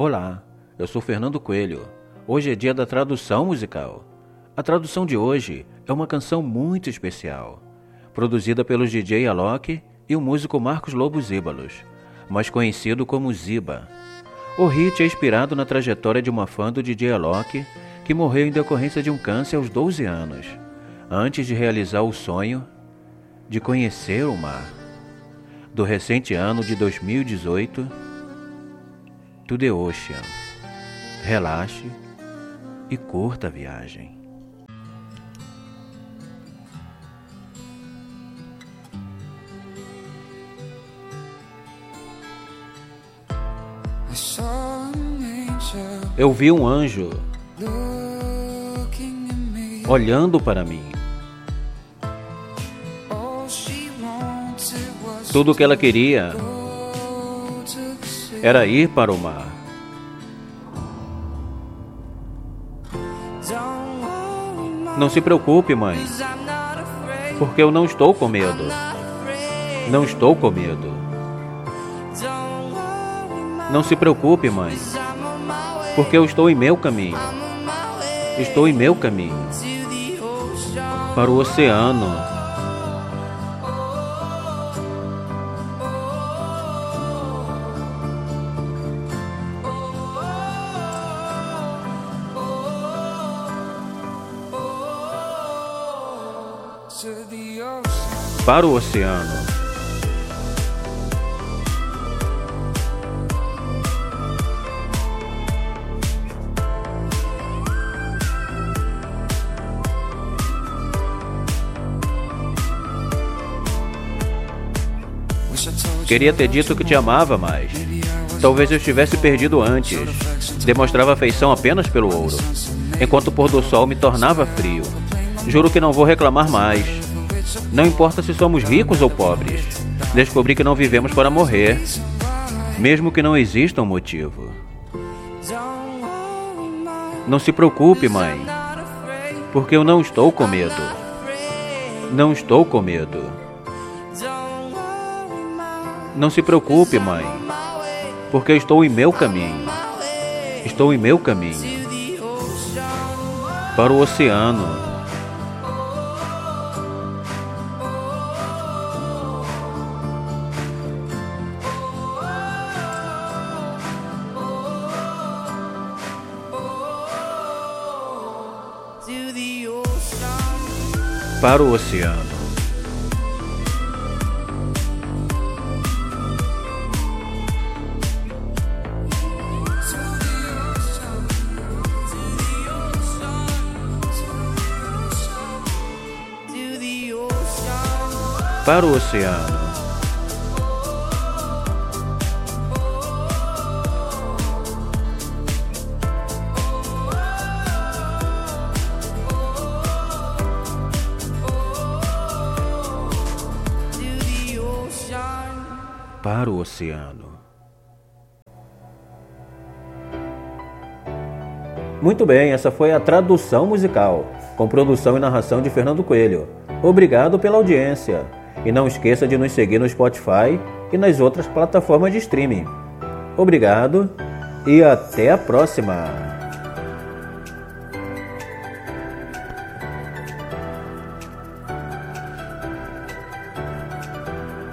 Olá, eu sou Fernando Coelho. Hoje é dia da tradução musical. A tradução de hoje é uma canção muito especial, produzida pelos DJ Alok e o músico Marcos Lobo Zíbalos, mais conhecido como Ziba. O hit é inspirado na trajetória de uma fã do DJ Alok que morreu em decorrência de um câncer aos 12 anos, antes de realizar o sonho de conhecer o mar. Do recente ano de 2018, To the Ocean. Relaxe e curta a viagem. Eu vi um anjo olhando para mim. Tudo o que ela queria era ir para o mar. Não se preocupe, mãe, porque eu não estou com medo. Não estou com medo. Não se preocupe, mãe, porque eu estou em meu caminho. Estou em meu caminho para o oceano. Para o oceano. Queria ter dito que te amava mais. Talvez eu estivesse perdido antes. Demonstrava afeição apenas pelo ouro, enquanto o pôr do sol me tornava frio. Juro que não vou reclamar mais. Não importa se somos ricos ou pobres. Descobri que não vivemos para morrer, mesmo que não exista um motivo. Não se preocupe, mãe, porque eu não estou com medo. Não estou com medo. Não se preocupe, mãe, porque eu estou em meu caminho. Estou em meu caminho para o oceano. Para o oceano. Para o oceano. Para o oceano. Muito bem, essa foi a tradução musical, com produção e narração de Fernando Coelho. Obrigado pela audiência. E não esqueça de nos seguir no Spotify e nas outras plataformas de streaming. Obrigado e até a próxima!